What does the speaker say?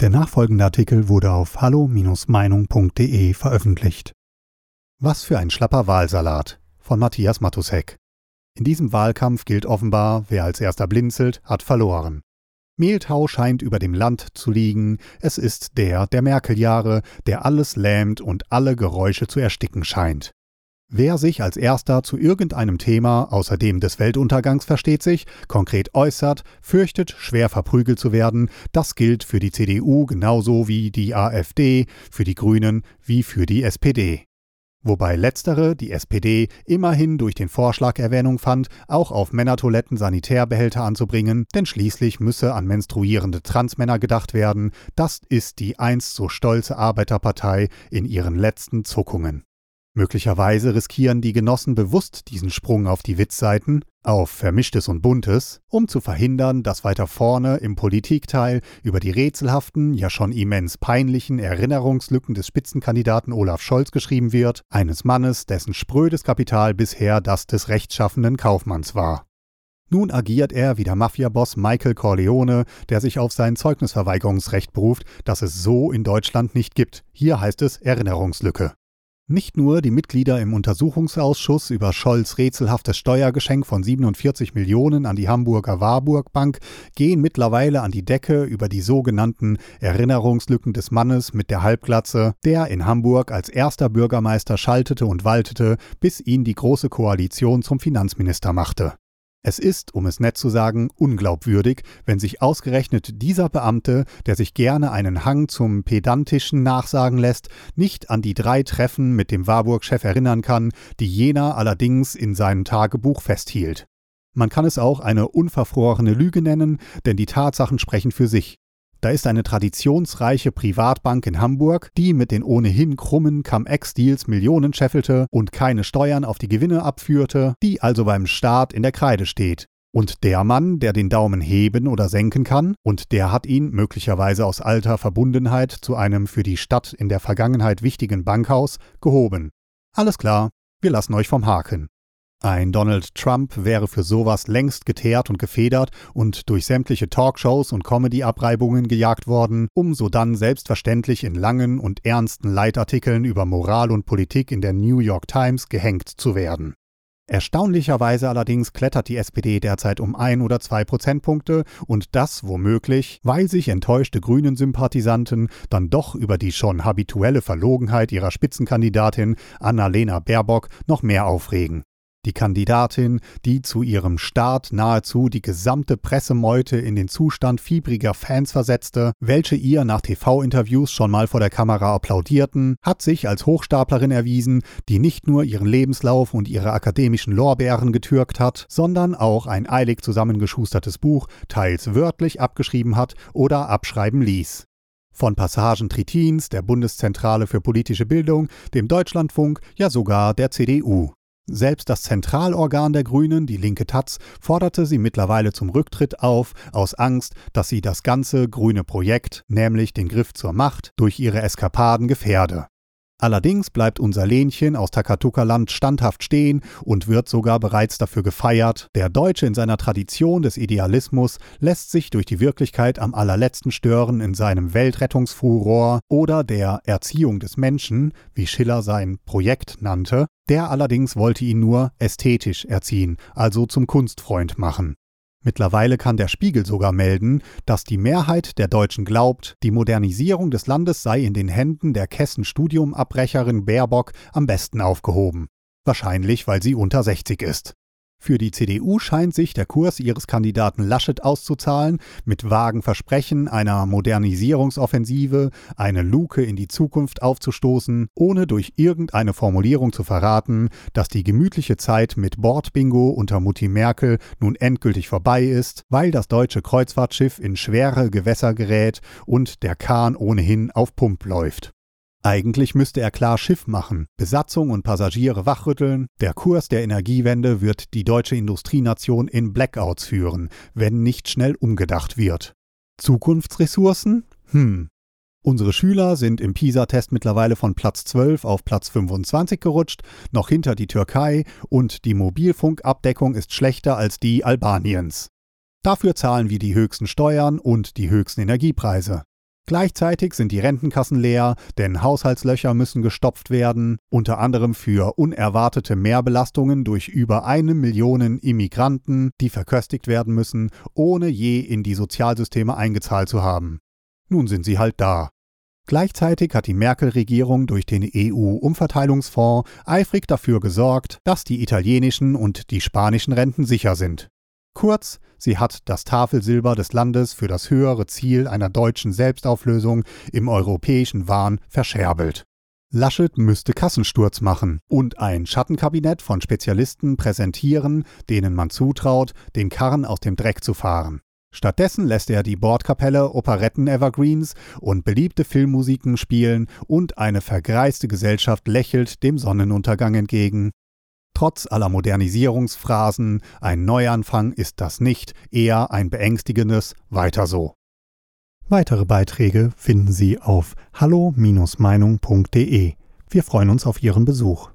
Der nachfolgende Artikel wurde auf hallo-meinung.de veröffentlicht. Was für ein schlapper Wahlsalat von Matthias Matusek. In diesem Wahlkampf gilt offenbar, wer als erster blinzelt, hat verloren. Mehltau scheint über dem Land zu liegen, es ist der der Merkel-Jahre, der alles lähmt und alle Geräusche zu ersticken scheint. Wer sich als erster zu irgendeinem Thema außer dem des Weltuntergangs versteht sich, konkret äußert, fürchtet, schwer verprügelt zu werden, das gilt für die CDU genauso wie die AfD, für die Grünen wie für die SPD. Wobei letztere, die SPD, immerhin durch den Vorschlag Erwähnung fand, auch auf Männertoiletten Sanitärbehälter anzubringen, denn schließlich müsse an menstruierende Transmänner gedacht werden, das ist die einst so stolze Arbeiterpartei in ihren letzten Zuckungen. Möglicherweise riskieren die Genossen bewusst diesen Sprung auf die Witzseiten, auf Vermischtes und Buntes, um zu verhindern, dass weiter vorne im Politikteil über die rätselhaften, ja schon immens peinlichen Erinnerungslücken des Spitzenkandidaten Olaf Scholz geschrieben wird, eines Mannes, dessen sprödes Kapital bisher das des rechtschaffenden Kaufmanns war. Nun agiert er wie der Mafiaboss Michael Corleone, der sich auf sein Zeugnisverweigerungsrecht beruft, das es so in Deutschland nicht gibt. Hier heißt es Erinnerungslücke. Nicht nur die Mitglieder im Untersuchungsausschuss über Scholz rätselhaftes Steuergeschenk von 47 Millionen an die Hamburger Warburg Bank gehen mittlerweile an die Decke über die sogenannten Erinnerungslücken des Mannes mit der Halbglatze, der in Hamburg als erster Bürgermeister schaltete und waltete, bis ihn die Große Koalition zum Finanzminister machte. Es ist, um es nett zu sagen, unglaubwürdig, wenn sich ausgerechnet dieser Beamte, der sich gerne einen Hang zum Pedantischen nachsagen lässt, nicht an die drei Treffen mit dem Warburg-Chef erinnern kann, die jener allerdings in seinem Tagebuch festhielt. Man kann es auch eine unverfrorene Lüge nennen, denn die Tatsachen sprechen für sich. Da ist eine traditionsreiche Privatbank in Hamburg, die mit den ohnehin krummen Cum-Ex-Deals Millionen scheffelte und keine Steuern auf die Gewinne abführte, die also beim Staat in der Kreide steht. Und der Mann, der den Daumen heben oder senken kann, und der hat ihn möglicherweise aus alter Verbundenheit zu einem für die Stadt in der Vergangenheit wichtigen Bankhaus gehoben. Alles klar, wir lassen euch vom Haken. Ein Donald Trump wäre für sowas längst geteert und gefedert und durch sämtliche Talkshows und Comedy-Abreibungen gejagt worden, um so dann selbstverständlich in langen und ernsten Leitartikeln über Moral und Politik in der New York Times gehängt zu werden. Erstaunlicherweise allerdings klettert die SPD derzeit um ein oder zwei Prozentpunkte und das womöglich, weil sich enttäuschte Grünen-Sympathisanten dann doch über die schon habituelle Verlogenheit ihrer Spitzenkandidatin Annalena Baerbock noch mehr aufregen. Die Kandidatin, die zu ihrem Start nahezu die gesamte Pressemeute in den Zustand fiebriger Fans versetzte, welche ihr nach TV-Interviews schon mal vor der Kamera applaudierten, hat sich als Hochstaplerin erwiesen, die nicht nur ihren Lebenslauf und ihre akademischen Lorbeeren getürkt hat, sondern auch ein eilig zusammengeschustertes Buch teils wörtlich abgeschrieben hat oder abschreiben ließ. Von Passagen Tritins, der Bundeszentrale für politische Bildung, dem Deutschlandfunk, ja sogar der CDU. Selbst das Zentralorgan der Grünen, die linke Taz, forderte sie mittlerweile zum Rücktritt auf, aus Angst, dass sie das ganze grüne Projekt, nämlich den Griff zur Macht, durch ihre Eskapaden gefährde. Allerdings bleibt unser Lenchen aus Takatuka-Land standhaft stehen und wird sogar bereits dafür gefeiert. Der Deutsche in seiner Tradition des Idealismus lässt sich durch die Wirklichkeit am allerletzten stören in seinem Weltrettungsfuror oder der Erziehung des Menschen, wie Schiller sein Projekt nannte. Der allerdings wollte ihn nur ästhetisch erziehen, also zum Kunstfreund machen. Mittlerweile kann der Spiegel sogar melden, dass die Mehrheit der Deutschen glaubt, die Modernisierung des Landes sei in den Händen der Kessen-Studiumabbrecherin Baerbock am besten aufgehoben. Wahrscheinlich, weil sie unter 60 ist. Für die CDU scheint sich der Kurs ihres Kandidaten Laschet auszuzahlen, mit vagen Versprechen einer Modernisierungsoffensive eine Luke in die Zukunft aufzustoßen, ohne durch irgendeine Formulierung zu verraten, dass die gemütliche Zeit mit Bordbingo unter Mutti Merkel nun endgültig vorbei ist, weil das deutsche Kreuzfahrtschiff in schwere Gewässer gerät und der Kahn ohnehin auf Pump läuft. Eigentlich müsste er klar Schiff machen, Besatzung und Passagiere wachrütteln. Der Kurs der Energiewende wird die deutsche Industrienation in Blackouts führen, wenn nicht schnell umgedacht wird. Zukunftsressourcen? Hm. Unsere Schüler sind im PISA-Test mittlerweile von Platz 12 auf Platz 25 gerutscht, noch hinter die Türkei und die Mobilfunkabdeckung ist schlechter als die Albaniens. Dafür zahlen wir die höchsten Steuern und die höchsten Energiepreise. Gleichzeitig sind die Rentenkassen leer, denn Haushaltslöcher müssen gestopft werden, unter anderem für unerwartete Mehrbelastungen durch über eine Million Immigranten, die verköstigt werden müssen, ohne je in die Sozialsysteme eingezahlt zu haben. Nun sind sie halt da. Gleichzeitig hat die Merkel-Regierung durch den EU-Umverteilungsfonds eifrig dafür gesorgt, dass die italienischen und die spanischen Renten sicher sind. Kurz, sie hat das Tafelsilber des Landes für das höhere Ziel einer deutschen Selbstauflösung im europäischen Wahn verscherbelt. Laschet müsste Kassensturz machen und ein Schattenkabinett von Spezialisten präsentieren, denen man zutraut, den Karren aus dem Dreck zu fahren. Stattdessen lässt er die Bordkapelle Operetten-Evergreens und beliebte Filmmusiken spielen und eine vergreiste Gesellschaft lächelt dem Sonnenuntergang entgegen. Trotz aller Modernisierungsphrasen, ein Neuanfang ist das nicht, eher ein beängstigendes Weiter so. Weitere Beiträge finden Sie auf hallo-meinung.de. Wir freuen uns auf Ihren Besuch.